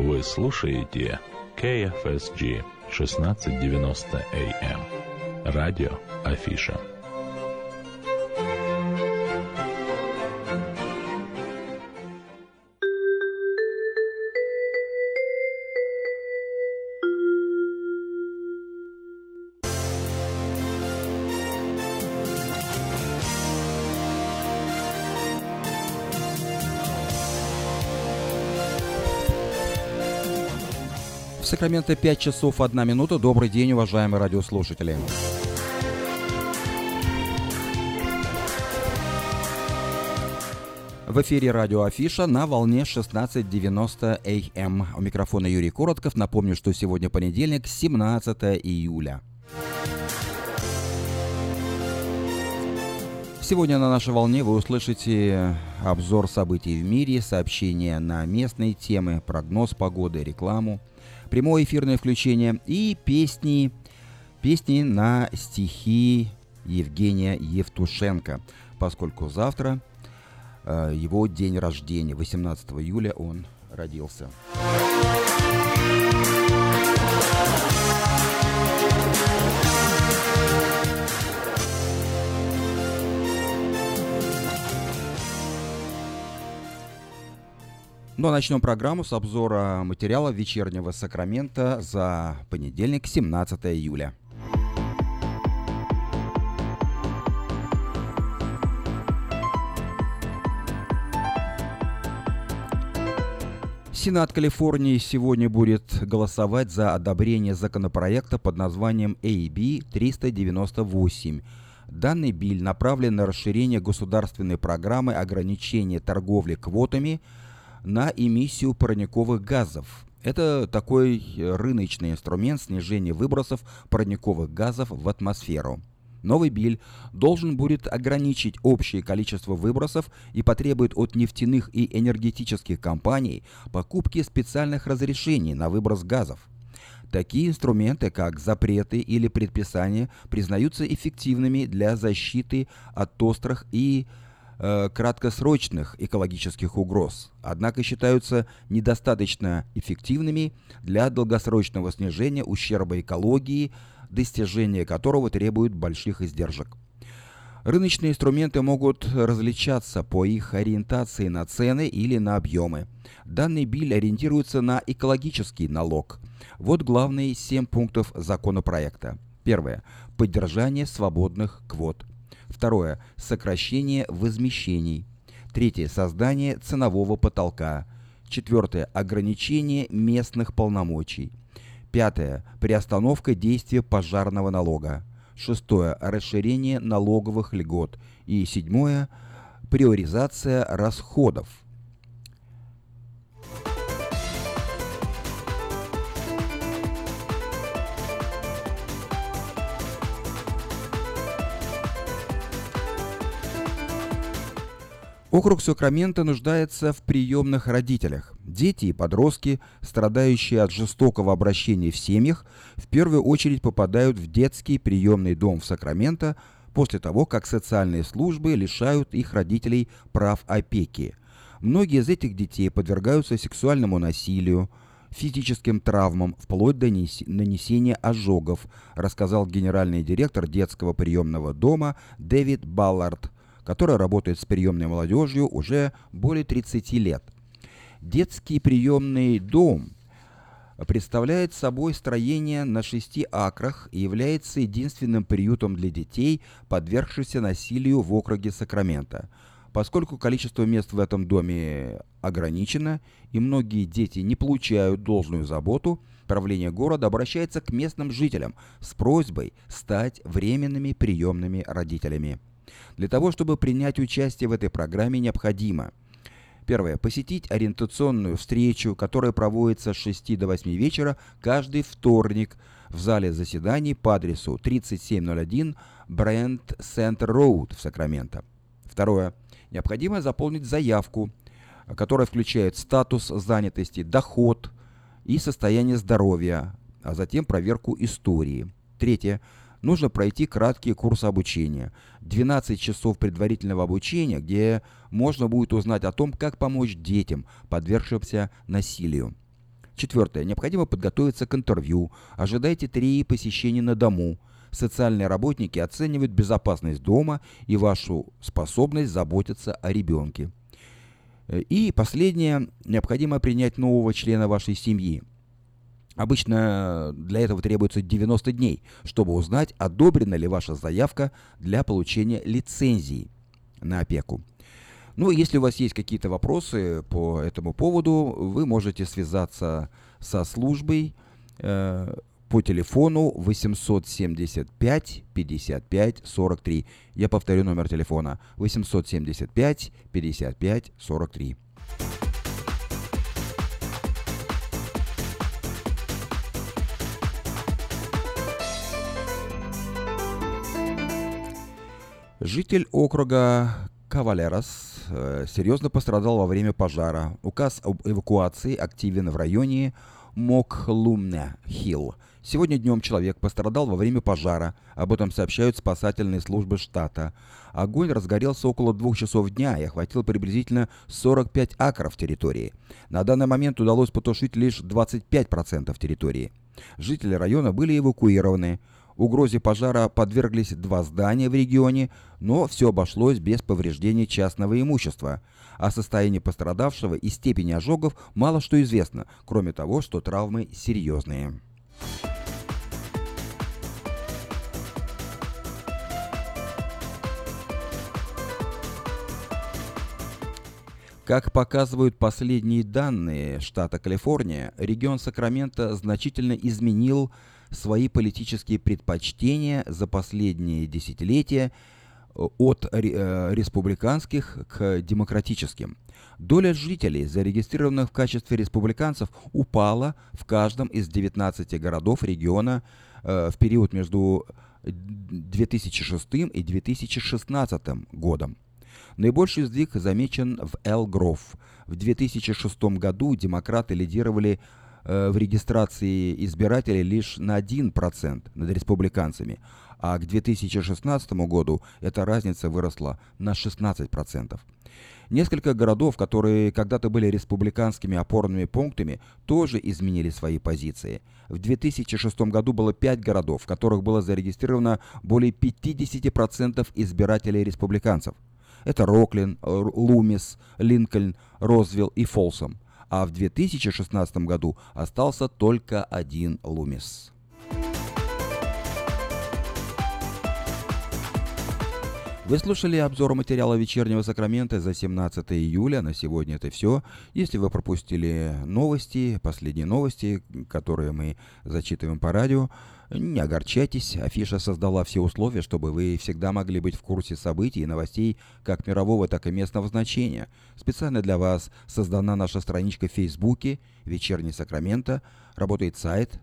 Вы слушаете KFSG 1690 AM. Радио Афиша. Сакраменто 5 часов 1 минута. Добрый день, уважаемые радиослушатели. В эфире радио Афиша на волне 16.90 АМ. У микрофона Юрий Коротков. Напомню, что сегодня понедельник, 17 июля. Сегодня на нашей волне вы услышите обзор событий в мире, сообщения на местные темы, прогноз погоды, рекламу – прямое эфирное включение и песни, песни на стихи Евгения Евтушенко, поскольку завтра э, его день рождения, 18 июля он родился. Ну а начнем программу с обзора материала вечернего Сакрамента за понедельник, 17 июля. Сенат Калифорнии сегодня будет голосовать за одобрение законопроекта под названием AB 398. Данный биль направлен на расширение государственной программы ограничения торговли квотами – на эмиссию парниковых газов. Это такой рыночный инструмент снижения выбросов парниковых газов в атмосферу. Новый биль должен будет ограничить общее количество выбросов и потребует от нефтяных и энергетических компаний покупки специальных разрешений на выброс газов. Такие инструменты, как запреты или предписания, признаются эффективными для защиты от острых и Э, краткосрочных экологических угроз, однако считаются недостаточно эффективными для долгосрочного снижения ущерба экологии, достижение которого требует больших издержек. Рыночные инструменты могут различаться по их ориентации на цены или на объемы. Данный биль ориентируется на экологический налог. Вот главные семь пунктов законопроекта. Первое. Поддержание свободных квот. Второе – сокращение возмещений. Третье – создание ценового потолка. Четвертое – ограничение местных полномочий. Пятое – приостановка действия пожарного налога. Шестое – расширение налоговых льгот. И седьмое – приоризация расходов. Округ Сакраменто нуждается в приемных родителях. Дети и подростки, страдающие от жестокого обращения в семьях, в первую очередь попадают в детский приемный дом в Сакраменто после того, как социальные службы лишают их родителей прав опеки. Многие из этих детей подвергаются сексуальному насилию, физическим травмам, вплоть до нанесения ожогов, рассказал генеральный директор детского приемного дома Дэвид Баллард – которая работает с приемной молодежью уже более 30 лет. Детский приемный дом представляет собой строение на шести акрах и является единственным приютом для детей, подвергшихся насилию в округе Сакрамента. Поскольку количество мест в этом доме ограничено и многие дети не получают должную заботу, правление города обращается к местным жителям с просьбой стать временными приемными родителями. Для того, чтобы принять участие в этой программе, необходимо Первое. Посетить ориентационную встречу, которая проводится с 6 до 8 вечера каждый вторник в зале заседаний по адресу 3701 Brent Center Road в Сакраменто. Второе. Необходимо заполнить заявку, которая включает статус занятости, доход и состояние здоровья, а затем проверку истории. Третье нужно пройти краткий курс обучения. 12 часов предварительного обучения, где можно будет узнать о том, как помочь детям, подвергшимся насилию. Четвертое. Необходимо подготовиться к интервью. Ожидайте три посещения на дому. Социальные работники оценивают безопасность дома и вашу способность заботиться о ребенке. И последнее. Необходимо принять нового члена вашей семьи. Обычно для этого требуется 90 дней, чтобы узнать, одобрена ли ваша заявка для получения лицензии на опеку. Ну, если у вас есть какие-то вопросы по этому поводу, вы можете связаться со службой э, по телефону 875 55 43. Я повторю номер телефона 875 55 43. Житель округа Кавалерос э, серьезно пострадал во время пожара. Указ об эвакуации активен в районе Мокхлумне-Хилл. Сегодня днем человек пострадал во время пожара. Об этом сообщают спасательные службы штата. Огонь разгорелся около двух часов дня и охватил приблизительно 45 акров территории. На данный момент удалось потушить лишь 25% территории. Жители района были эвакуированы. Угрозе пожара подверглись два здания в регионе, но все обошлось без повреждений частного имущества. О состоянии пострадавшего и степени ожогов мало что известно, кроме того, что травмы серьезные. Как показывают последние данные штата Калифорния, регион Сакраменто значительно изменил свои политические предпочтения за последние десятилетия э, от э, республиканских к демократическим. Доля жителей, зарегистрированных в качестве республиканцев, упала в каждом из 19 городов региона э, в период между 2006 и 2016 годом. Наибольший сдвиг замечен в Эл-Гров. В 2006 году демократы лидировали в регистрации избирателей лишь на 1% над республиканцами, а к 2016 году эта разница выросла на 16%. Несколько городов, которые когда-то были республиканскими опорными пунктами, тоже изменили свои позиции. В 2006 году было 5 городов, в которых было зарегистрировано более 50% избирателей республиканцев. Это Роклин, Лумис, Линкольн, Розвилл и Фолсом а в 2016 году остался только один Лумис. Вы слушали обзор материала вечернего Сакрамента за 17 июля. На сегодня это все. Если вы пропустили новости, последние новости, которые мы зачитываем по радио, не огорчайтесь, афиша создала все условия, чтобы вы всегда могли быть в курсе событий и новостей как мирового, так и местного значения. Специально для вас создана наша страничка в Фейсбуке «Вечерний Сакраменто», работает сайт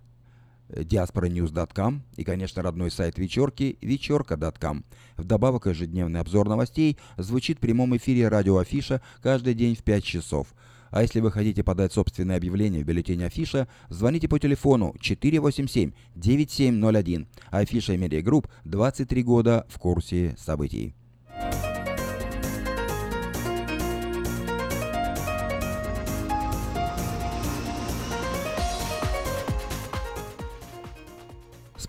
diasporanews.com и, конечно, родной сайт вечерки вечерка.com. Вдобавок, ежедневный обзор новостей звучит в прямом эфире радио Афиша каждый день в 5 часов – а если вы хотите подать собственное объявление в бюллетень Афиша, звоните по телефону 487-9701. Афиша Медиа Групп 23 года в курсе событий.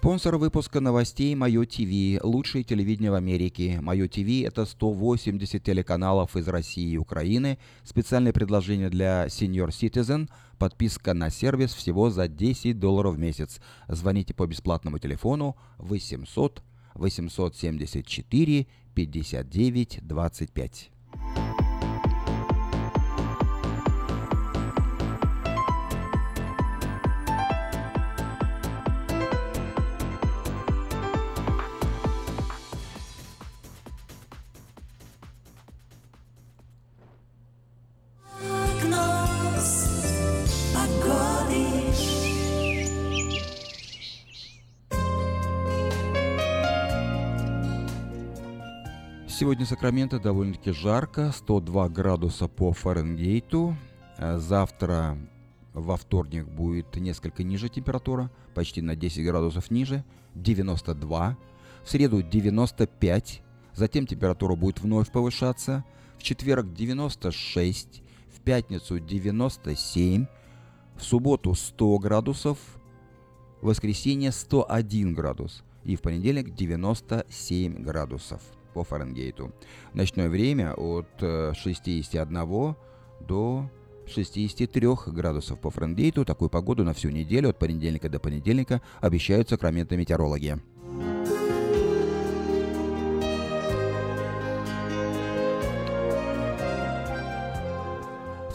Спонсор выпуска новостей Мое ТВ, лучшее телевидение в Америке. Мое ТВ это 180 телеканалов из России и Украины. Специальное предложение для Senior Citizen. Подписка на сервис всего за 10 долларов в месяц. Звоните по бесплатному телефону 800 874 59 25. Сакраменто довольно-таки жарко, 102 градуса по Фаренгейту. Э, завтра во вторник будет несколько ниже температура, почти на 10 градусов ниже, 92. В среду 95, затем температура будет вновь повышаться. В четверг 96, в пятницу 97, В субботу 100 градусов, в воскресенье 101 градус и в понедельник 97 градусов по Фаренгейту. Ночное время от 61 э, до 63 градусов по Фаренгейту. Такую погоду на всю неделю от понедельника до понедельника обещают сакраменты метеорологи.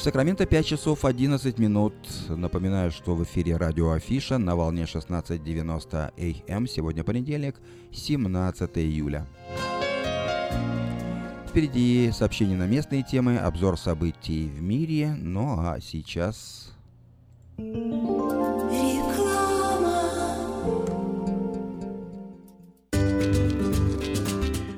Сакраменто 5 часов 11 минут. Напоминаю, что в эфире радио Афиша на волне 16.90 АМ. Сегодня понедельник, 17 июля. Впереди сообщения на местные темы, обзор событий в мире. Ну а сейчас...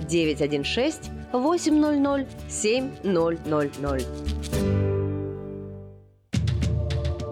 916 800 7000.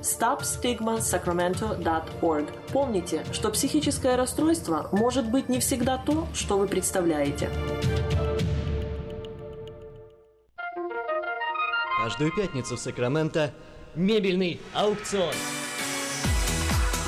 stopstigmasacramento.org. Помните, что психическое расстройство может быть не всегда то, что вы представляете. Каждую пятницу в Сакраменто мебельный аукцион.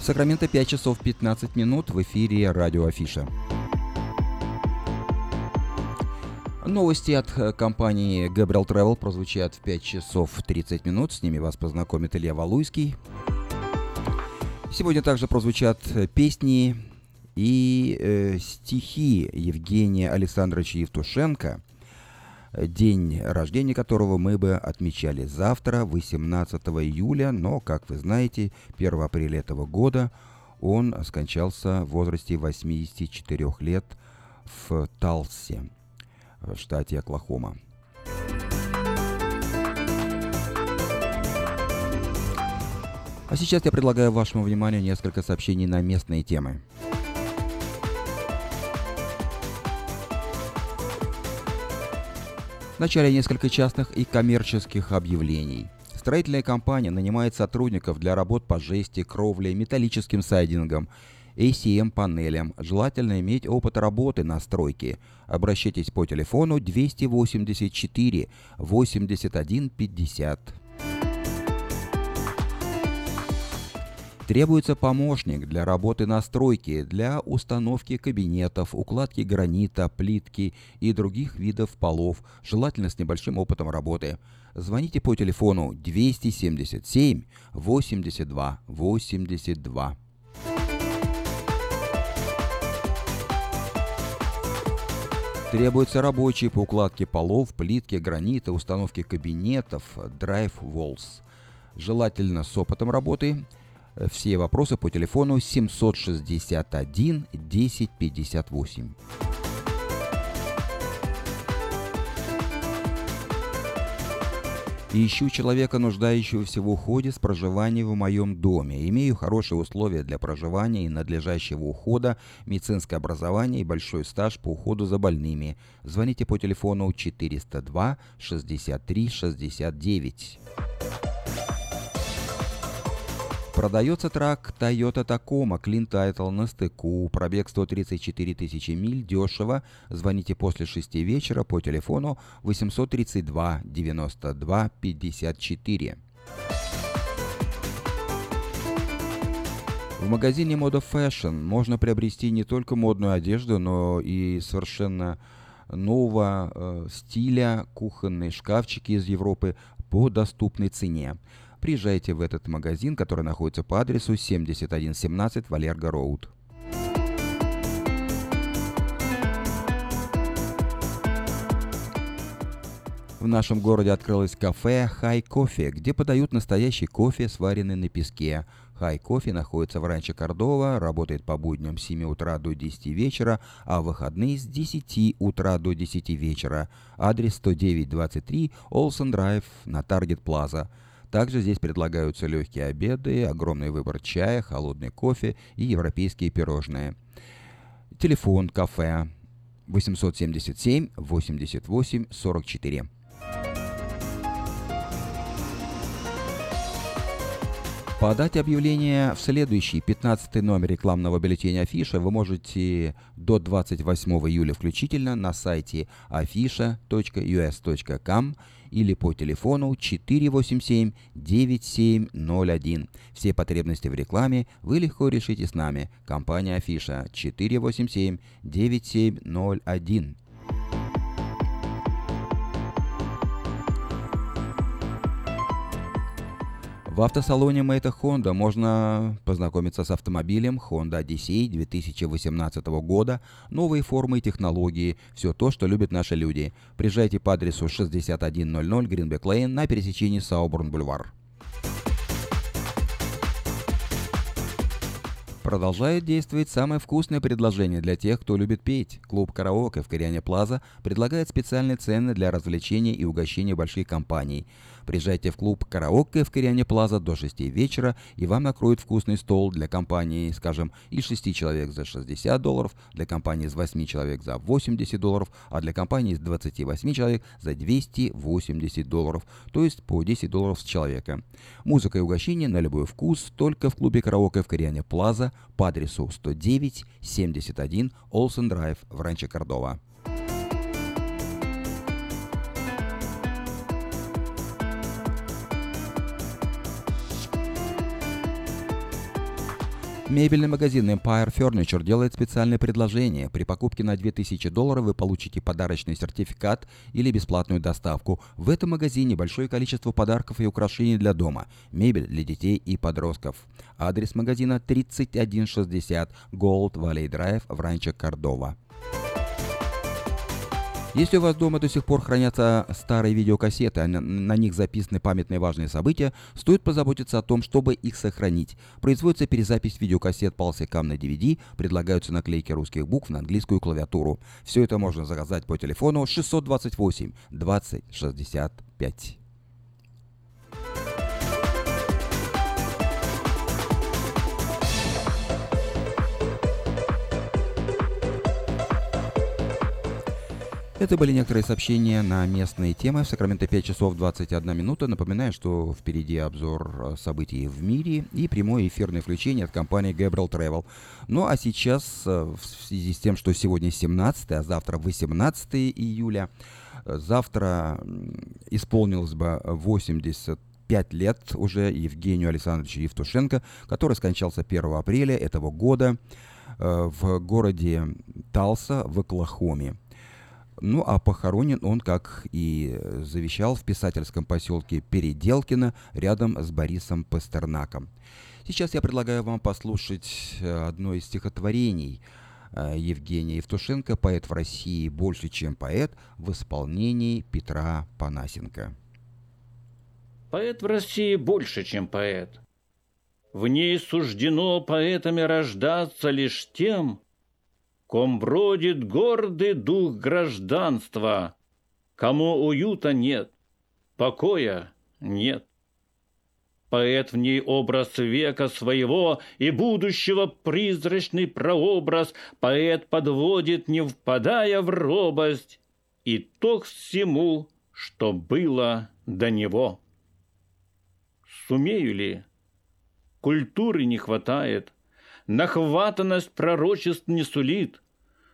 Сакраменто 5 часов 15 минут в эфире радио Афиша. Новости от э, компании Gabriel Travel прозвучат в 5 часов 30 минут. С ними вас познакомит Илья Валуйский. Сегодня также прозвучат э, песни и э, стихи Евгения Александровича Евтушенко – день рождения которого мы бы отмечали завтра, 18 июля, но, как вы знаете, 1 апреля этого года он скончался в возрасте 84 лет в Талсе, в штате Оклахома. А сейчас я предлагаю вашему вниманию несколько сообщений на местные темы. Вначале несколько частных и коммерческих объявлений. Строительная компания нанимает сотрудников для работ по жести, кровле, металлическим сайдингом, ACM-панелям. Желательно иметь опыт работы на стройке. Обращайтесь по телефону 284 81 50. Требуется помощник для работы на стройке, для установки кабинетов, укладки гранита, плитки и других видов полов, желательно с небольшим опытом работы. Звоните по телефону 277 82 82. Требуются рабочие по укладке полов, плитки, гранита, установке кабинетов, драйв walls. Желательно с опытом работы – все вопросы по телефону 761 1058. Ищу человека, нуждающегося в уходе с проживанием в моем доме. Имею хорошие условия для проживания и надлежащего ухода, медицинское образование и большой стаж по уходу за больными. Звоните по телефону 402 63 69. Продается трак Toyota Tacoma Clean Title на стыку, пробег 134 тысячи миль, дешево. Звоните после 6 вечера по телефону 832 92 54. В магазине Moda Fashion можно приобрести не только модную одежду, но и совершенно нового э, стиля кухонные шкафчики из Европы по доступной цене приезжайте в этот магазин, который находится по адресу 7117 Валерго Роуд. В нашем городе открылось кафе «Хай Кофе», где подают настоящий кофе, сваренный на песке. «Хай Кофе» находится в Ранче Кордова, работает по будням с 7 утра до 10 вечера, а в выходные с 10 утра до 10 вечера. Адрес 10923 Олсен Драйв на Таргет Плаза. Также здесь предлагаются легкие обеды, огромный выбор чая, холодный кофе и европейские пирожные. Телефон кафе 877 88 44. Подать объявление в следующий 15 номер рекламного бюллетеня Афиша вы можете до 28 июля включительно на сайте afisha.us.com или по телефону 487-9701. Все потребности в рекламе вы легко решите с нами. Компания Афиша 487-9701. В автосалоне Мэйта Honda можно познакомиться с автомобилем Honda Odyssey 2018 года, новые формы и технологии, все то, что любят наши люди. Приезжайте по адресу 6100 Greenback Lane на пересечении Сауборн-Бульвар. Продолжает действовать самое вкусное предложение для тех, кто любит петь. Клуб «Караоке» в Кориане Плаза предлагает специальные цены для развлечения и угощения больших компаний – Приезжайте в клуб «Караоке» в Кориане Плаза до 6 вечера, и вам накроют вкусный стол для компании, скажем, из 6 человек за 60 долларов, для компании из 8 человек за 80 долларов, а для компании из 28 человек за 280 долларов, то есть по 10 долларов с человека. Музыка и угощение на любой вкус только в клубе «Караоке» в Кориане Плаза по адресу 109 71 Олсен Драйв в Ранче Кордова. Мебельный магазин Empire Furniture делает специальное предложение. При покупке на 2000 долларов вы получите подарочный сертификат или бесплатную доставку. В этом магазине большое количество подарков и украшений для дома, мебель для детей и подростков. Адрес магазина 3160 Gold Valley Drive в Ранчо Кордова. Если у вас дома до сих пор хранятся старые видеокассеты, а на, них записаны памятные важные события, стоит позаботиться о том, чтобы их сохранить. Производится перезапись видеокассет Pulsecam на DVD, предлагаются наклейки русских букв на английскую клавиатуру. Все это можно заказать по телефону 628 20 65. Это были некоторые сообщения на местные темы. В Сакраменто 5 часов 21 минута. Напоминаю, что впереди обзор э, событий в мире и прямое эфирное включение от компании Gabriel Travel. Ну а сейчас, э, в связи с тем, что сегодня 17, а завтра 18 июля, э, завтра исполнилось бы 85 лет уже Евгению Александровичу Евтушенко, который скончался 1 апреля этого года в городе Талса в Оклахоме. Ну а похоронен он, как и завещал, в писательском поселке Переделкино рядом с Борисом Пастернаком. Сейчас я предлагаю вам послушать э, одно из стихотворений э, Евгения Евтушенко «Поэт в России больше, чем поэт» в исполнении Петра Панасенко. Поэт в России больше, чем поэт. В ней суждено поэтами рождаться лишь тем, ком бродит гордый дух гражданства, кому уюта нет, покоя нет. Поэт в ней образ века своего и будущего призрачный прообраз, поэт подводит, не впадая в робость, итог всему, что было до него. Сумею ли? Культуры не хватает, нахватанность пророчеств не сулит,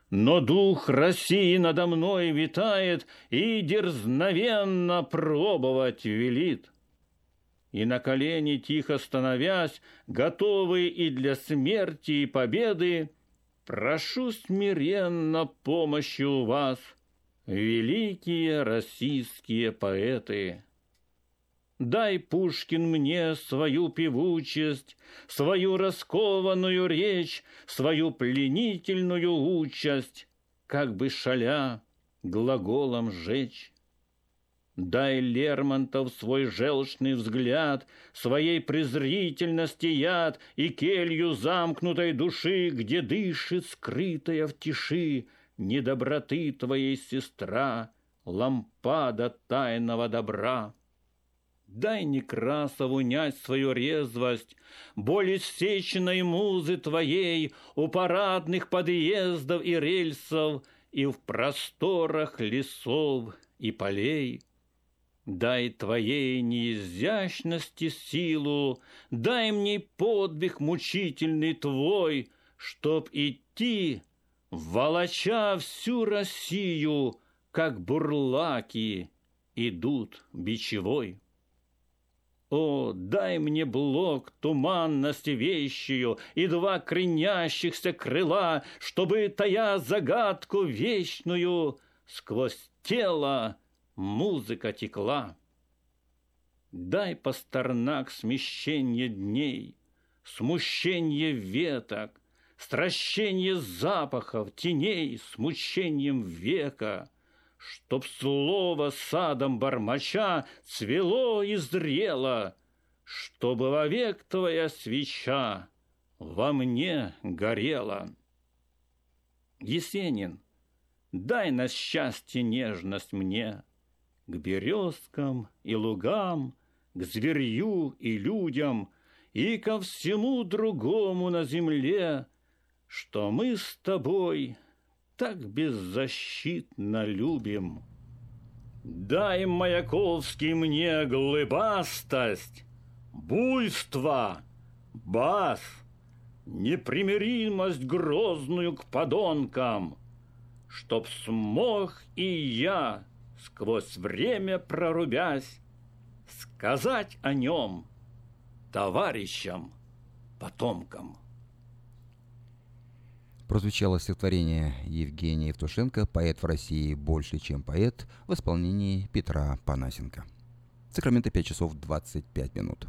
но дух России надо мной витает и дерзновенно пробовать велит. И на колени тихо становясь, готовый и для смерти, и победы, прошу смиренно помощи у вас, великие российские поэты. Дай, Пушкин, мне свою певучесть, Свою раскованную речь, Свою пленительную участь, Как бы шаля глаголом жечь. Дай Лермонтов свой желчный взгляд, Своей презрительности яд И келью замкнутой души, Где дышит, скрытая в тиши, Недоброты твоей сестра, Лампада тайного добра. Дай Некрасову унять свою резвость, Боль иссеченной музы твоей У парадных подъездов и рельсов И в просторах лесов и полей. Дай твоей неизящности силу, Дай мне подвиг мучительный твой, Чтоб идти, волоча всю Россию, Как бурлаки идут бичевой. О, дай мне блок туманности вещью И два кренящихся крыла, Чтобы, тая загадку вечную, Сквозь тело музыка текла. Дай, Пастернак, смещение дней, Смущение веток, Стращение запахов, теней, Смущением века — Чтоб слово садом бормоча Цвело и зрело, Чтобы вовек твоя свеча Во мне горела. Есенин, дай на счастье нежность мне К березкам и лугам, К зверью и людям И ко всему другому на земле, Что мы с тобой — так беззащитно любим. Дай, Маяковский, мне глыбастость, буйство, бас, непримиримость грозную к подонкам, чтоб смог и я, сквозь время прорубясь, сказать о нем товарищам, потомкам. Прозвучало стихотворение Евгения Евтушенко «Поэт в России больше, чем поэт» в исполнении Петра Панасенко. Сакраменто 5 часов 25 минут.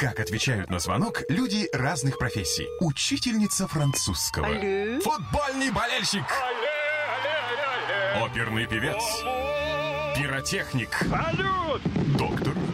Как отвечают на звонок люди разных профессий. Учительница французского. Алле. Футбольный болельщик. Оперный певец. Пиротехник. Салют! Доктор.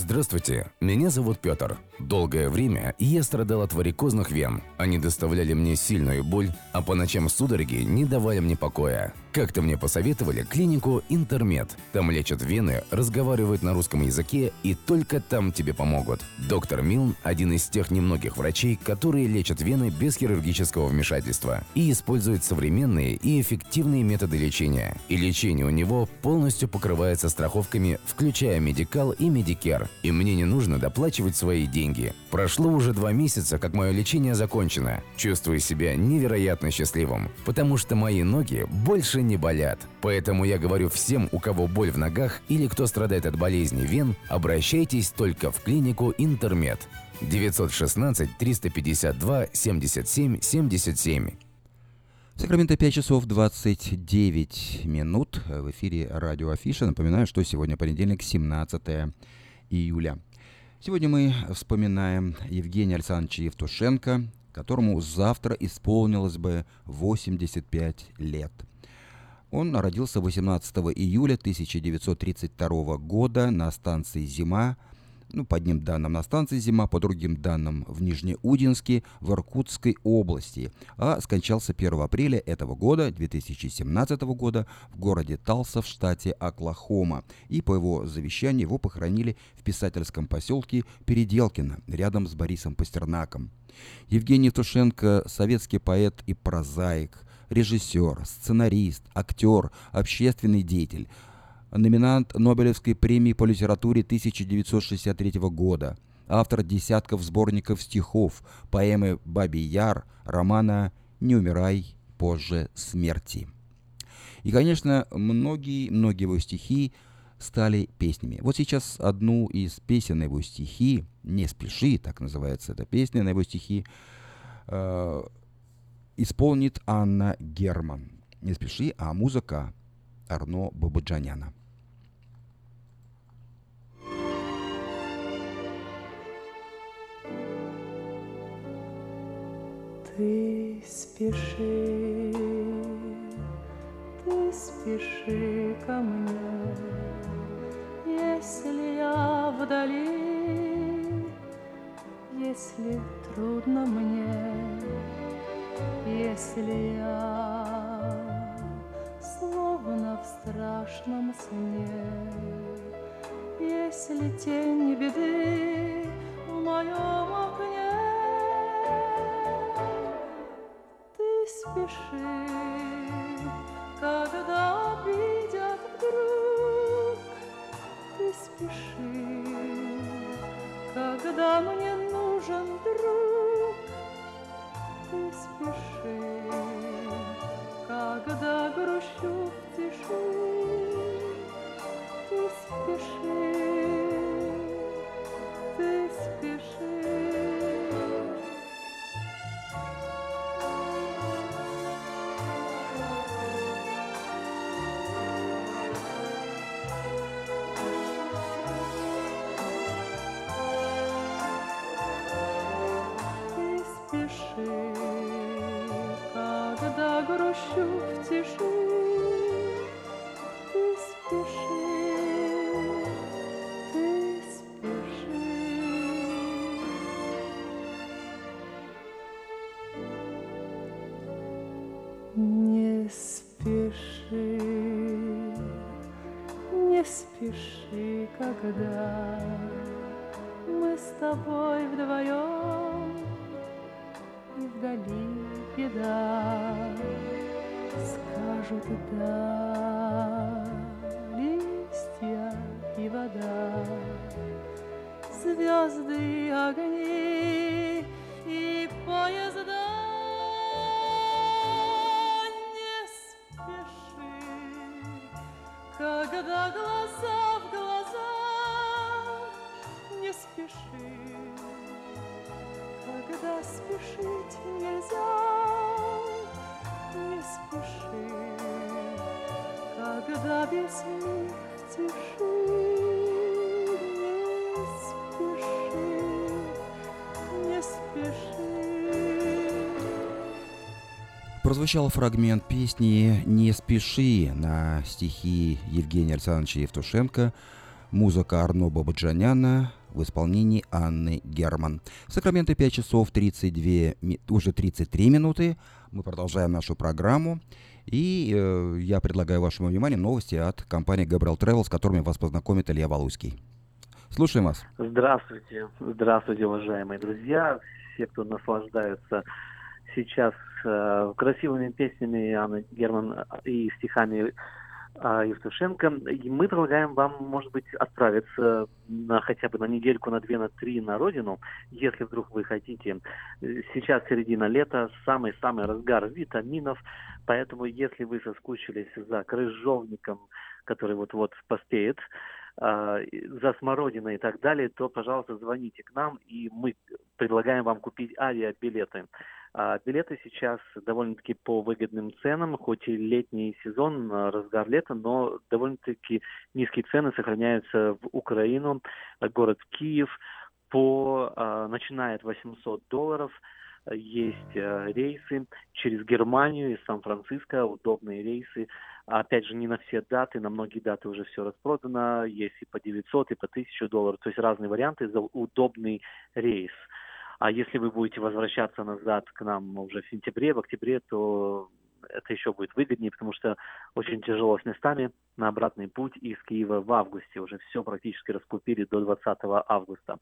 Здравствуйте, меня зовут Петр. Долгое время я страдал от варикозных вен. Они доставляли мне сильную боль, а по ночам судороги не давали мне покоя. Как-то мне посоветовали клинику «Интермед». Там лечат вены, разговаривают на русском языке и только там тебе помогут. Доктор Милн – один из тех немногих врачей, которые лечат вены без хирургического вмешательства и используют современные и эффективные методы лечения. И лечение у него полностью покрывается страховками, включая Medi-Cal и Medicare. И мне не нужно доплачивать свои деньги. Прошло уже два месяца, как мое лечение закончено. Чувствую себя невероятно счастливым, потому что мои ноги больше не болят. Поэтому я говорю всем, у кого боль в ногах или кто страдает от болезни вен, обращайтесь только в клинику Интермед. 916 352 77 77. Сакраменто 5 часов 29 минут. В эфире радио Афиша. Напоминаю, что сегодня понедельник, 17 июля. Сегодня мы вспоминаем Евгения Александровича Евтушенко, которому завтра исполнилось бы 85 лет. Он родился 18 июля 1932 года на станции «Зима», ну, по одним данным на станции «Зима», по другим данным в Нижнеудинске в Иркутской области, а скончался 1 апреля этого года, 2017 года, в городе Талса в штате Оклахома. И по его завещанию его похоронили в писательском поселке Переделкино, рядом с Борисом Пастернаком. Евгений Тушенко – советский поэт и прозаик, режиссер, сценарист, актер, общественный деятель – номинант Нобелевской премии по литературе 1963 года, автор десятков сборников стихов, поэмы «Бабий Яр», романа «Не умирай позже смерти». И, конечно, многие-многие его стихи стали песнями. Вот сейчас одну из песен его стихи, «Не спеши», так называется эта песня на его стихи, э, исполнит Анна Герман. «Не спеши», а музыка Арно Бабаджаняна. Ты спеши, ты спеши ко мне, Если я вдали, если трудно мне, Если я словно в страшном сне, Если тень беды в моем окне, спеши, когда обидят вдруг, ты спеши, когда мне нужен друг, ты спеши, когда грущу в тиши, ты спеши, ты спеши. Мы с тобой вдвоем и вдали беда. Скажут да листья и вода звезды и огни и поезда. Не спеши когда глаза спеши. Когда спешить нельзя не спеши. Когда без них тиши Прозвучал фрагмент песни «Не спеши» на стихи Евгения Александровича Евтушенко, музыка Арно Бабаджаняна в исполнении Анны Герман. В Сакраменто 5 часов 32, ми- уже 33 минуты. Мы продолжаем нашу программу. И э, я предлагаю вашему вниманию новости от компании Gabriel Travel, с которыми вас познакомит Илья Валуйский. Слушаем вас. Здравствуйте, здравствуйте, уважаемые друзья, все, кто наслаждаются сейчас э, красивыми песнями Анны Герман и стихами э, Евтушенко. И мы предлагаем вам, может быть, отправиться на хотя бы на недельку, на две, на три на родину, если вдруг вы хотите. Сейчас середина лета, самый-самый разгар витаминов, поэтому если вы соскучились за крыжовником, который вот-вот поспеет, а, за смородиной и так далее, то, пожалуйста, звоните к нам, и мы предлагаем вам купить авиабилеты. А, Билеты сейчас довольно-таки по выгодным ценам, хоть и летний сезон, а, разгар лета, но довольно-таки низкие цены сохраняются в Украину, город Киев, по, а, начиная от 800 долларов, есть рейсы через Германию из Сан-Франциско, удобные рейсы. Опять же, не на все даты, на многие даты уже все распродано, есть и по 900, и по 1000 долларов, то есть разные варианты за удобный рейс. А если вы будете возвращаться назад к нам уже в сентябре, в октябре, то это еще будет выгоднее, потому что очень тяжело с местами на обратный путь из Киева в августе. Уже все практически раскупили до 20 августа.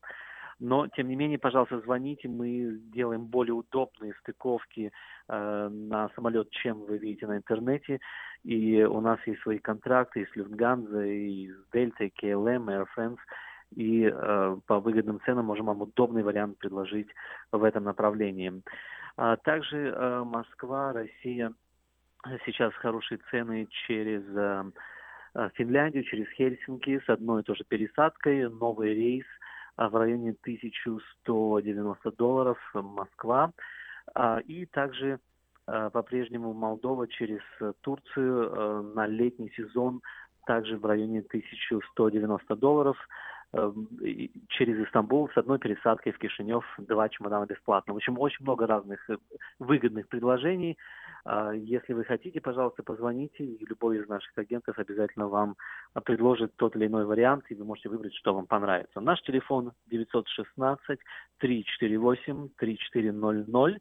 Но, тем не менее, пожалуйста, звоните, мы делаем более удобные стыковки э, на самолет, чем вы видите на интернете. И у нас есть свои контракты и с Люфтганза, и с Дельта, и KLM, Air France. И э, по выгодным ценам можем вам удобный вариант предложить в этом направлении. А также э, Москва, Россия, сейчас хорошие цены через э, э, Финляндию, через Хельсинки с одной и той же пересадкой. Новый рейс а, в районе 1190 долларов Москва. А, И также э, по-прежнему Молдова через э, Турцию э, на летний сезон также в районе 1190 долларов. Э, и Через Истамбул с одной пересадкой в Кишинев два чемодана бесплатно. В общем, очень много разных э, выгодных предложений. А, Если вы хотите, пожалуйста, позвоните, и любой из наших агентов обязательно вам а, предложит тот или иной вариант, и вы можете выбрать, что вам понравится. Наш телефон 916-348-3400.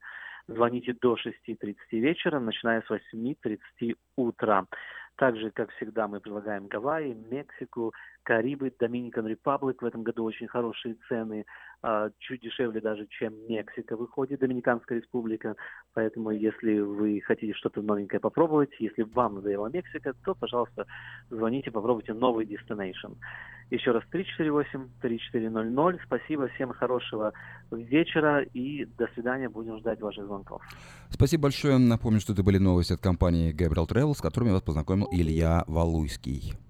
Звоните до 6.30 вечера, начиная с 8.30 утра. Также, как всегда, мы предлагаем Гавайи, Мексику, Карибы, Dominican Republic. В этом году очень хорошие цены, а, чуть дешевле даже, чем Мексика выходит, Доминиканская республика. Поэтому, если вы хотите что-то новенькое попробовать, если вам надоела Мексика, то, пожалуйста, звоните, попробуйте новый destination. Еще раз 348-3400. Спасибо, всем хорошего вечера и до свидания. Будем ждать ваших звонков. Спасибо большое. Напомню, что это были новости от компании Gabriel Travel, с которыми вас познакомил Илья Валуйский.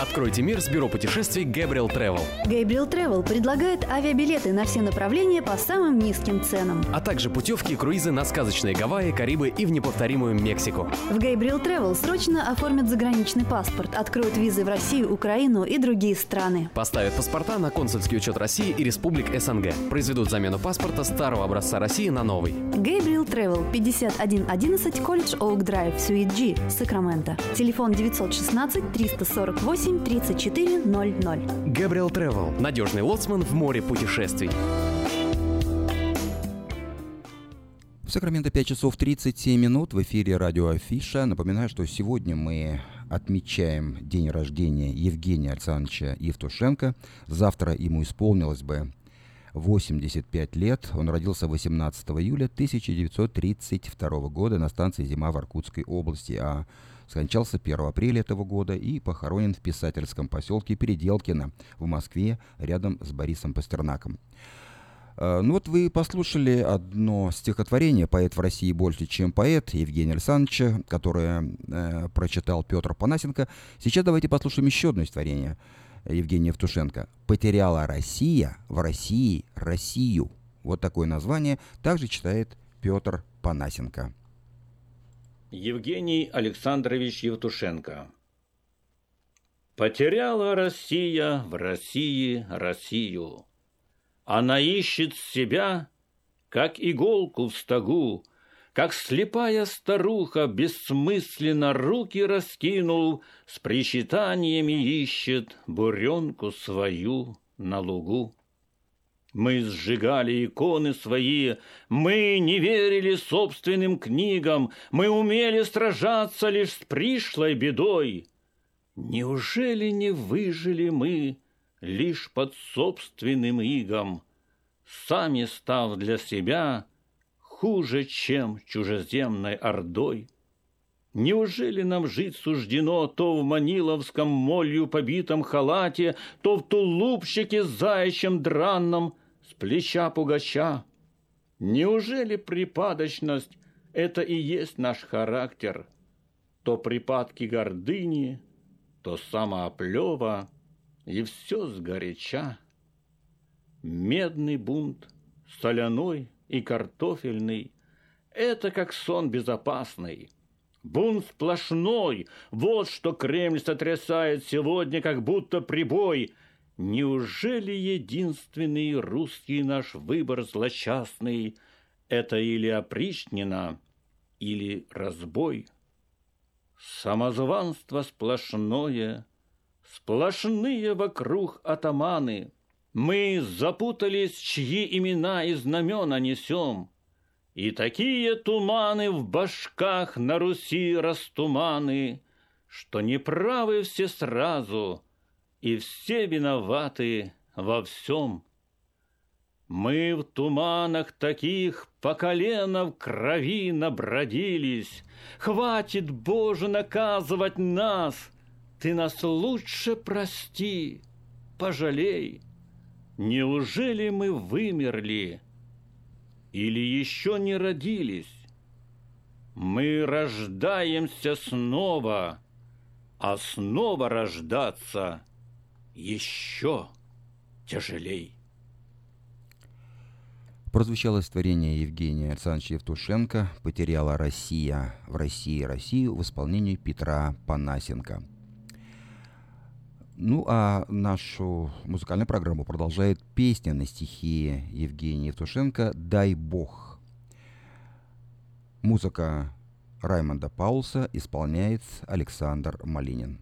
Откройте мир с бюро путешествий Gabriel Travel. Gabriel Travel предлагает авиабилеты на все направления по самым низким ценам. А также путевки и круизы на сказочные Гавайи, Карибы и в неповторимую Мексику. В Gabriel Travel срочно оформят заграничный паспорт, откроют визы в Россию, Украину и другие страны. Поставят паспорта на консульский учет России и республик СНГ. Произведут замену паспорта старого образца России на новый. Gabriel Travel 5111 Колледж Оук Драйв, Суит G, Сакраменто. Телефон 916 348 3400. Gabriel Travel. Надежный лоцман в море путешествий. В Сакраменто 5 часов 37 минут в эфире радио Афиша. Напоминаю, что сегодня мы отмечаем день рождения Евгения Александровича Евтушенко. Завтра ему исполнилось бы 85 лет. Он родился 18 июля 1932 года на станции «Зима» в Иркутской области, а скончался 1 апреля этого года и похоронен в писательском поселке Переделкино в Москве рядом с Борисом Пастернаком. Э, Ну вот вы послушали одно стихотворение «Поэт в России больше, чем поэт» Евгения Александровича, которое э, прочитал Петр Панасенко. Сейчас давайте послушаем еще одно стихотворение Евгения Евтушенко. «Потеряла Россия в России Россию». Вот такое название также читает Петр Панасенко. Евгений Александрович Евтушенко Потеряла Россия в России Россию. Она ищет себя, как иголку в стогу, Как слепая старуха бессмысленно руки раскинул, С причитаниями ищет буренку свою на лугу. Мы сжигали иконы свои, мы не верили собственным книгам, мы умели сражаться лишь с пришлой бедой. Неужели не выжили мы лишь под собственным игом, сами став для себя хуже, чем чужеземной ордой? Неужели нам жить суждено то в маниловском молью побитом халате, то в тулупчике с заячьим дранном с плеча пугача? Неужели припадочность — это и есть наш характер? То припадки гордыни, то самооплева, и все сгоряча. Медный бунт, соляной и картофельный — это как сон безопасный — Бунт сплошной, вот что Кремль сотрясает сегодня, как будто прибой. Неужели единственный русский наш выбор злосчастный — это или опричнина, или разбой? Самозванство сплошное, сплошные вокруг атаманы. Мы запутались, чьи имена и знамена несем — и такие туманы в башках на Руси растуманы, Что неправы все сразу, и все виноваты во всем. Мы в туманах таких по колено в крови набродились. Хватит, Боже, наказывать нас, Ты нас лучше прости, пожалей. Неужели мы вымерли?» Или еще не родились. Мы рождаемся снова, а снова рождаться еще тяжелей. Прозвучало створение Евгения Александровича Евтушенко «Потеряла Россия в России Россию» в исполнении Петра Панасенко. Ну а нашу музыкальную программу продолжает песня на стихи Евгения Евтушенко «Дай Бог». Музыка Раймонда Паулса исполняет Александр Малинин.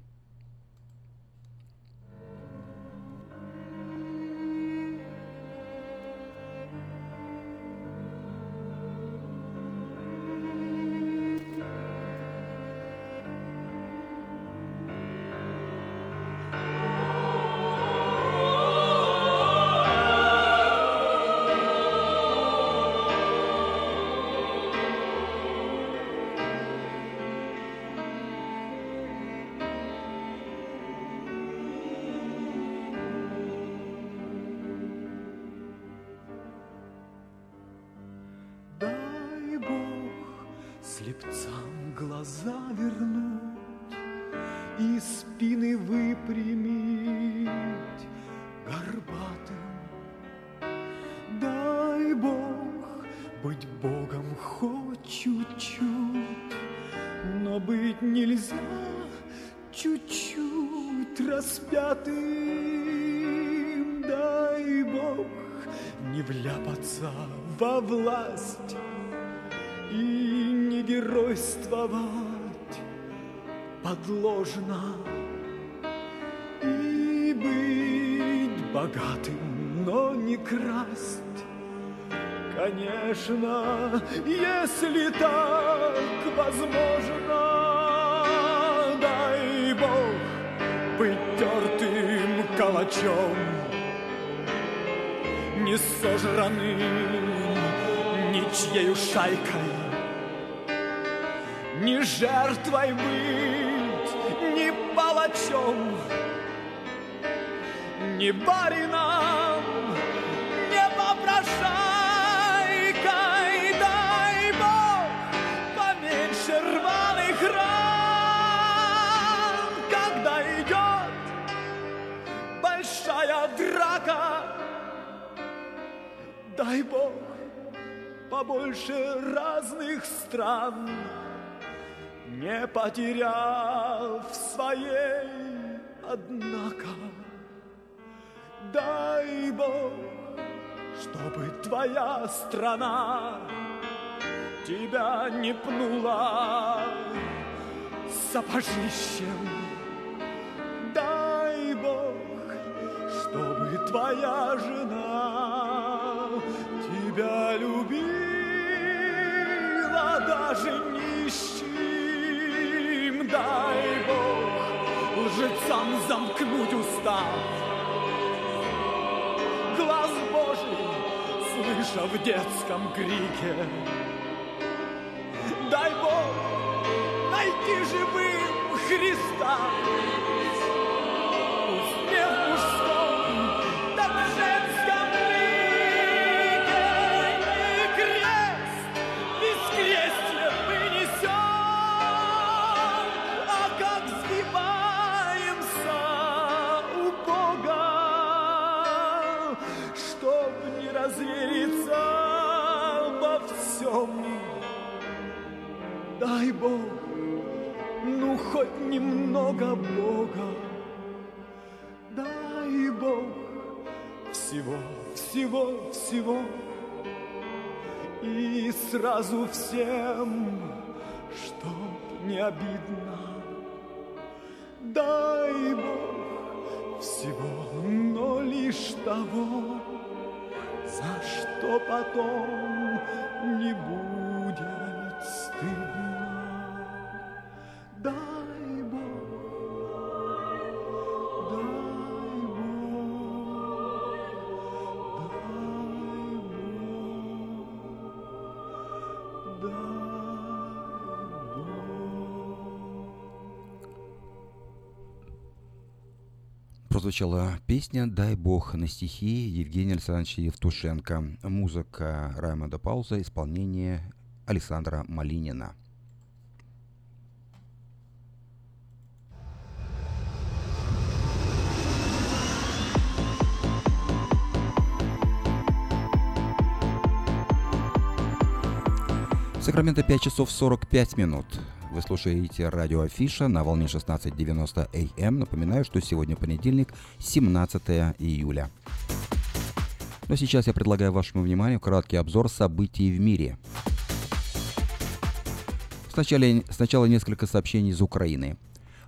Слепцам глаза вернуть и спины выпрямить горбатым. Дай Бог быть Богом хоть чуть-чуть, но быть нельзя чуть-чуть распятым. Дай Бог не вляпаться во власть геройствовать подложно и быть богатым, но не красть. Конечно, если так возможно, дай Бог быть тертым калачом, не сожранным ничьею шайкой, не жертвой быть, не палачом, не барином, не попрошайкой. Дай Бог поменьше рваных ран, когда идет большая драка. Дай Бог побольше разных стран, не потеряв своей, однако. Дай Бог, чтобы твоя страна тебя не пнула сапожищем. Дай Бог, чтобы твоя жена тебя любила даже нищим. Дай Бог лжецам замкнуть уста. Глаз Божий, слыша в детском крике. Дай Бог найти живым Христа. Дай Бог, ну хоть немного Бога. Дай Бог всего, всего, всего. И сразу всем, чтоб не обидно. Дай Бог всего, но лишь того, за что потом не будет Прозвучала песня «Дай Бог» на стихи Евгения Александровича Евтушенко. Музыка Раймонда Пауза, исполнение Александра Малинина. Сакраменто 5 часов 45 минут. Вы слушаете радио Афиша на волне 16.90 АМ. Напоминаю, что сегодня понедельник, 17 июля. Но сейчас я предлагаю вашему вниманию краткий обзор событий в мире. Сначала, сначала несколько сообщений из Украины.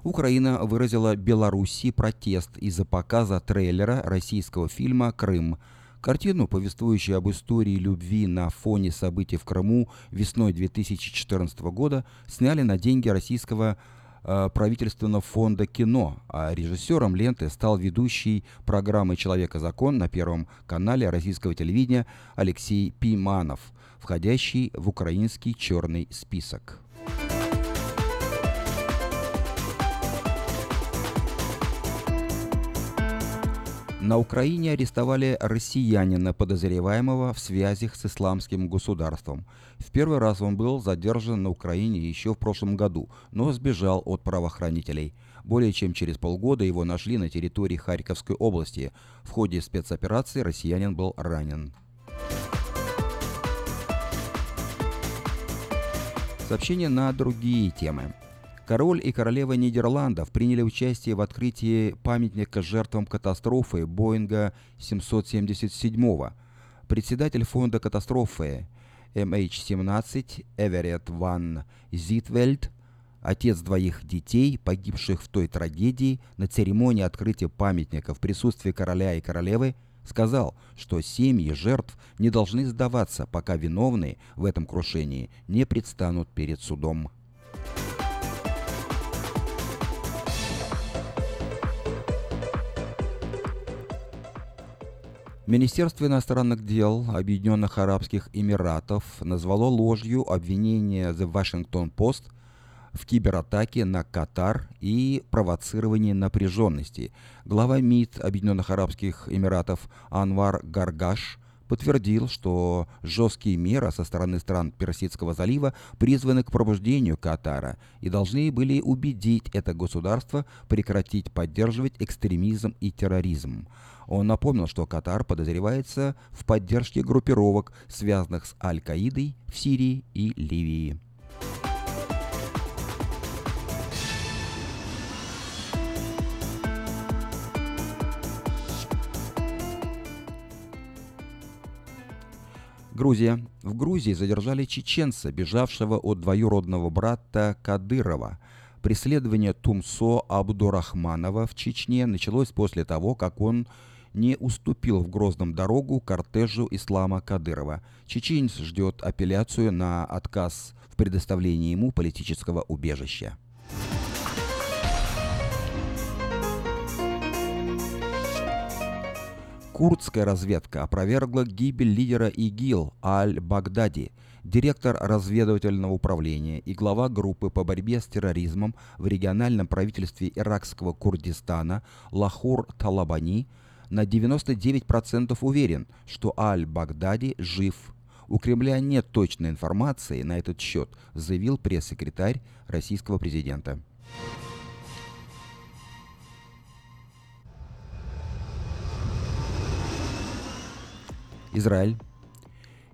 Украина выразила Беларуси протест из-за показа трейлера российского фильма «Крым», Картину, повествующую об истории любви на фоне событий в Крыму весной 2014 года, сняли на деньги российского э, правительственного фонда кино, а режиссером ленты стал ведущий программы «Человека-закон» на Первом канале российского телевидения Алексей Пиманов, входящий в украинский черный список. На Украине арестовали россиянина, подозреваемого в связях с исламским государством. В первый раз он был задержан на Украине еще в прошлом году, но сбежал от правоохранителей. Более чем через полгода его нашли на территории Харьковской области. В ходе спецоперации россиянин был ранен. Сообщение на другие темы. Король и королева Нидерландов приняли участие в открытии памятника жертвам катастрофы Боинга 777. Председатель фонда катастрофы MH17 Эверетт Ван Зитвельд, отец двоих детей, погибших в той трагедии, на церемонии открытия памятника в присутствии короля и королевы, сказал, что семьи жертв не должны сдаваться, пока виновные в этом крушении не предстанут перед судом. Министерство иностранных дел Объединенных Арабских Эмиратов назвало ложью обвинение The Washington Post в кибератаке на Катар и провоцировании напряженности. Глава МИД Объединенных Арабских Эмиратов Анвар Гаргаш подтвердил, что жесткие меры со стороны стран Персидского залива призваны к пробуждению Катара и должны были убедить это государство прекратить поддерживать экстремизм и терроризм. Он напомнил, что Катар подозревается в поддержке группировок, связанных с Аль-Каидой в Сирии и Ливии. Грузия. В Грузии задержали чеченца, бежавшего от двоюродного брата Кадырова – Преследование Тумсо Абдурахманова в Чечне началось после того, как он не уступил в Грозном дорогу кортежу Ислама Кадырова. Чеченец ждет апелляцию на отказ в предоставлении ему политического убежища. Курдская разведка опровергла гибель лидера ИГИЛ Аль-Багдади – директор разведывательного управления и глава группы по борьбе с терроризмом в региональном правительстве иракского Курдистана Лахур Талабани на 99% уверен, что Аль-Багдади жив. У Кремля нет точной информации на этот счет, заявил пресс-секретарь российского президента. Израиль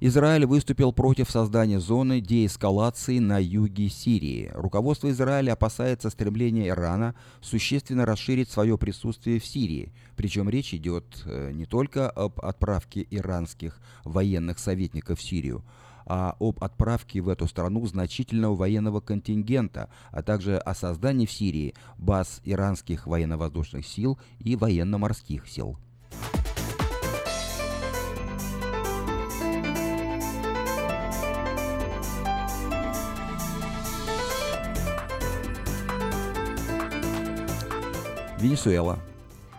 Израиль выступил против создания зоны деэскалации на юге Сирии. Руководство Израиля опасается стремления Ирана существенно расширить свое присутствие в Сирии. Причем речь идет э, не только об отправке иранских военных советников в Сирию, а об отправке в эту страну значительного военного контингента, а также о создании в Сирии баз иранских военно-воздушных сил и военно-морских сил. Венесуэла.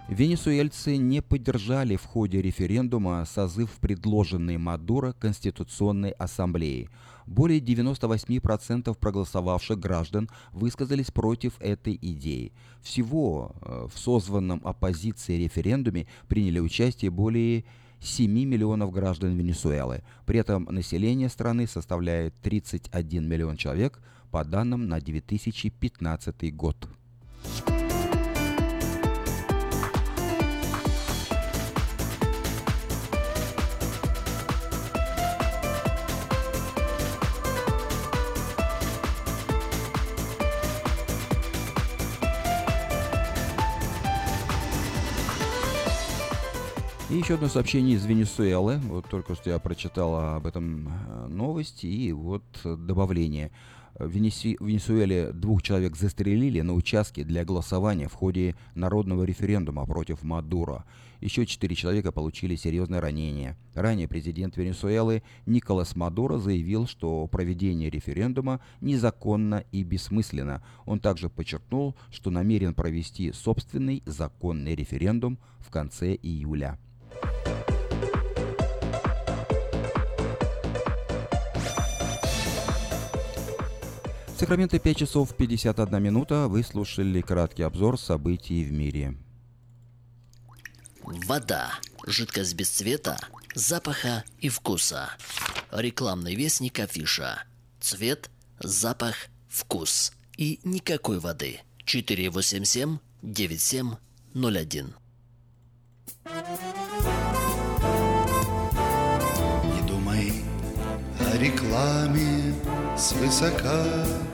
Венесуэльцы не поддержали в ходе референдума созыв предложенной Мадуро Конституционной Ассамблеи. Более 98% проголосовавших граждан высказались против этой идеи. Всего э, в созванном оппозиции референдуме приняли участие более 7 миллионов граждан Венесуэлы. При этом население страны составляет 31 миллион человек по данным на 2015 год. Еще одно сообщение из Венесуэлы. Вот только что я прочитал об этом э, новости и вот добавление. В Венесуэле двух человек застрелили на участке для голосования в ходе народного референдума против Мадуро. Еще четыре человека получили серьезные ранения. Ранее президент Венесуэлы Николас Мадуро заявил, что проведение референдума незаконно и бессмысленно. Он также подчеркнул, что намерен провести собственный законный референдум в конце июля. Сакраменто 5 часов 51 минута. Вы слушали краткий обзор событий в мире. Вода. Жидкость без цвета, запаха и вкуса. Рекламный вестник афиша. Цвет, запах, вкус. И никакой воды. 487 9701. Не думай о рекламе свысока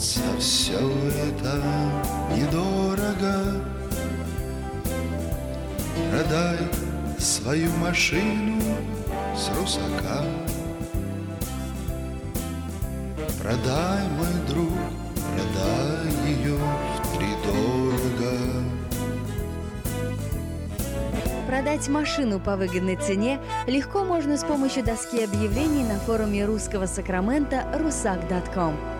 обойдется все это недорого. Продай свою машину с русака. Продай, мой друг, продай ее втридорого. Продать машину по выгодной цене легко можно с помощью доски объявлений на форуме русского Сакрамента rusak.com.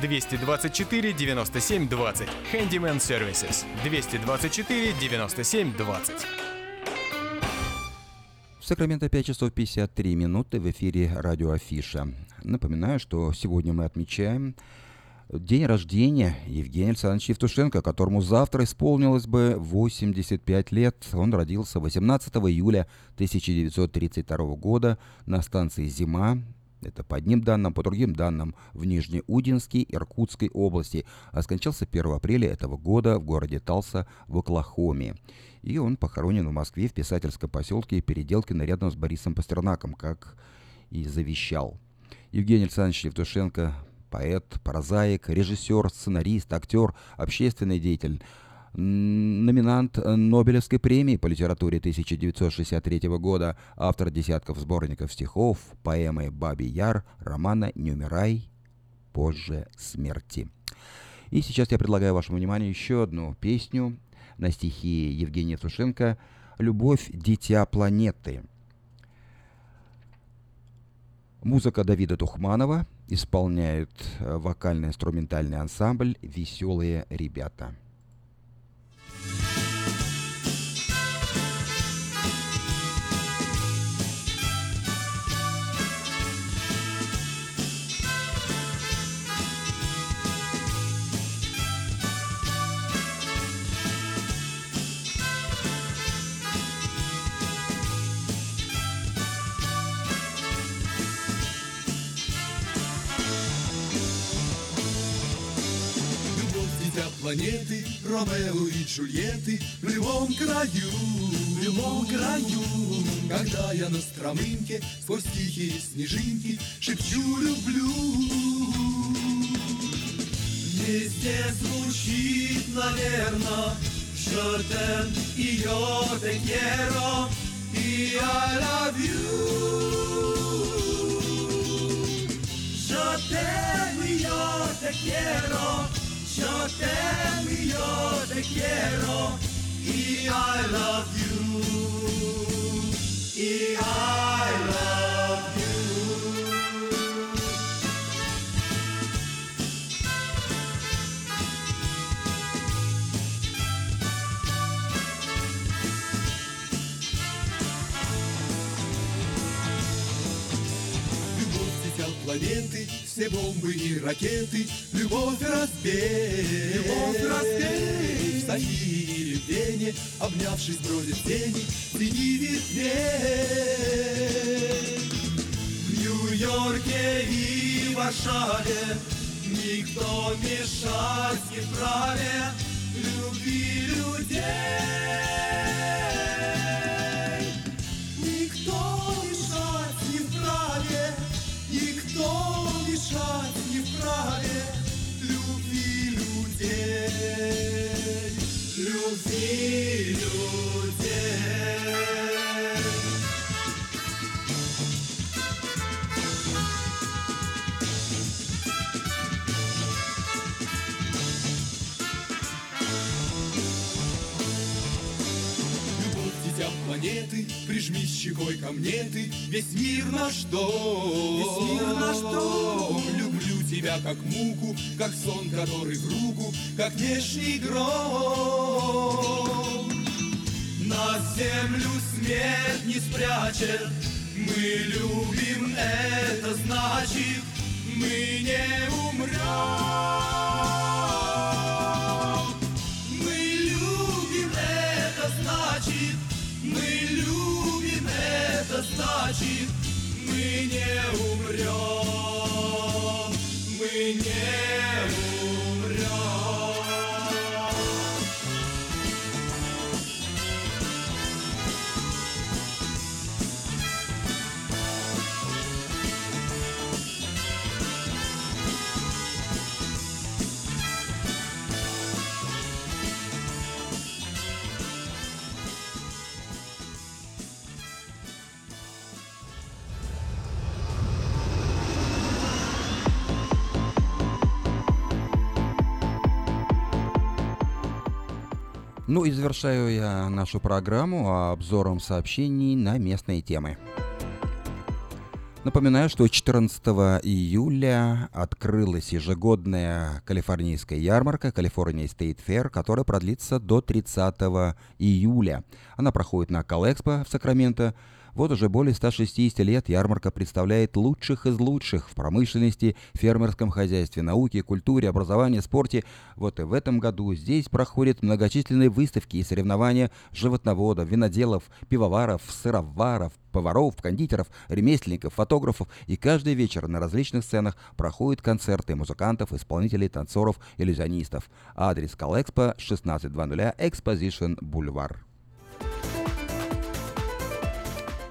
224 97 20. Handyman Services. 224 97 20. В Сакраменто 5 часов 53 минуты в эфире радио Афиша. Напоминаю, что сегодня мы отмечаем день рождения Евгения Александровича Евтушенко, которому завтра исполнилось бы 85 лет. Он родился 18 июля 1932 года на станции «Зима» Это по одним данным, по другим данным в Нижнеудинске, Иркутской области, а скончался 1 апреля этого года в городе Талса в Оклахоме. И он похоронен в Москве в писательском поселке Переделкино рядом с Борисом Пастернаком, как и завещал. Евгений Александрович Евтушенко – поэт, прозаик, режиссер, сценарист, актер, общественный деятель – номинант Нобелевской премии по литературе 1963 года, автор десятков сборников стихов, поэмы «Бабий Яр», романа «Не умирай позже смерти». И сейчас я предлагаю вашему вниманию еще одну песню на стихи Евгения Сушенко «Любовь, дитя планеты». Музыка Давида Тухманова исполняет вокально-инструментальный ансамбль «Веселые ребята». Планеты Ромео и Джульетты В любом краю, в любом краю. Когда я на стромынке Сквозь тихие снежинки Шепчу «люблю» Везде звучит, наверно Je t'aime и te quiero И I love you t'aime и yo te Yo te יותר te quiero y I love you. y I. все бомбы и ракеты, любовь разбей, любовь разбей. В Софии или в Вене, обнявшись, бродят тени, тени ветвей. В Нью-Йорке и Варшаве никто мешать не вправе любви людей. Весь мир наш дом. Весь мир наш дом. Люблю тебя как муку, как сон, который в руку, как нежный гром. На землю смерть не спрячет, мы любим, это значит, Ну и завершаю я нашу программу обзором сообщений на местные темы. Напоминаю, что 14 июля открылась ежегодная калифорнийская ярмарка California State Fair, которая продлится до 30 июля. Она проходит на Калэкспо в Сакраменто. Вот уже более 160 лет ярмарка представляет лучших из лучших в промышленности, фермерском хозяйстве, науке, культуре, образовании, спорте. Вот и в этом году здесь проходят многочисленные выставки и соревнования животноводов, виноделов, пивоваров, сыроваров, поваров, кондитеров, ремесленников, фотографов. И каждый вечер на различных сценах проходят концерты музыкантов, исполнителей, танцоров, иллюзионистов. Адрес Калэкспо 1600 Exposition Boulevard.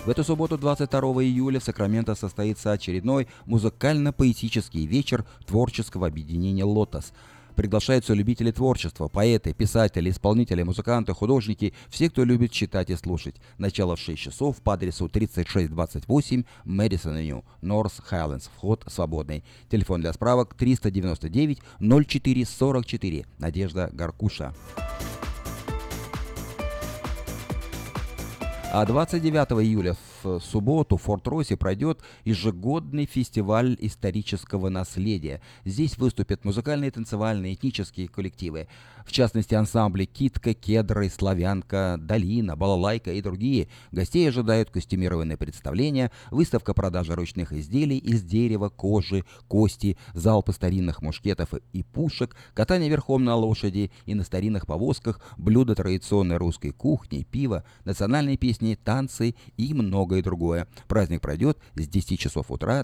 В эту субботу, 22 июля, в Сакраменто состоится очередной музыкально-поэтический вечер творческого объединения «Лотос». Приглашаются любители творчества, поэты, писатели, исполнители, музыканты, художники, все, кто любит читать и слушать. Начало в 6 часов по адресу 3628 Мэдисон Авеню, Норс Хайлендс. Вход свободный. Телефон для справок 399 04 44. Надежда Гаркуша. 29 июля в субботу в Форт-Росе пройдет ежегодный фестиваль исторического наследия. Здесь выступят музыкальные, танцевальные, этнические коллективы. В частности, ансамбли «Китка», «Кедры», «Славянка», «Долина», «Балалайка» и другие. Гостей ожидают костюмированные представления, выставка продажи ручных изделий из дерева, кожи, кости, залпы старинных мушкетов и пушек, катание верхом на лошади и на старинных повозках, блюда традиционной русской кухни, пиво, национальные песни, танцы и многое другое. Праздник пройдет с 10 часов утра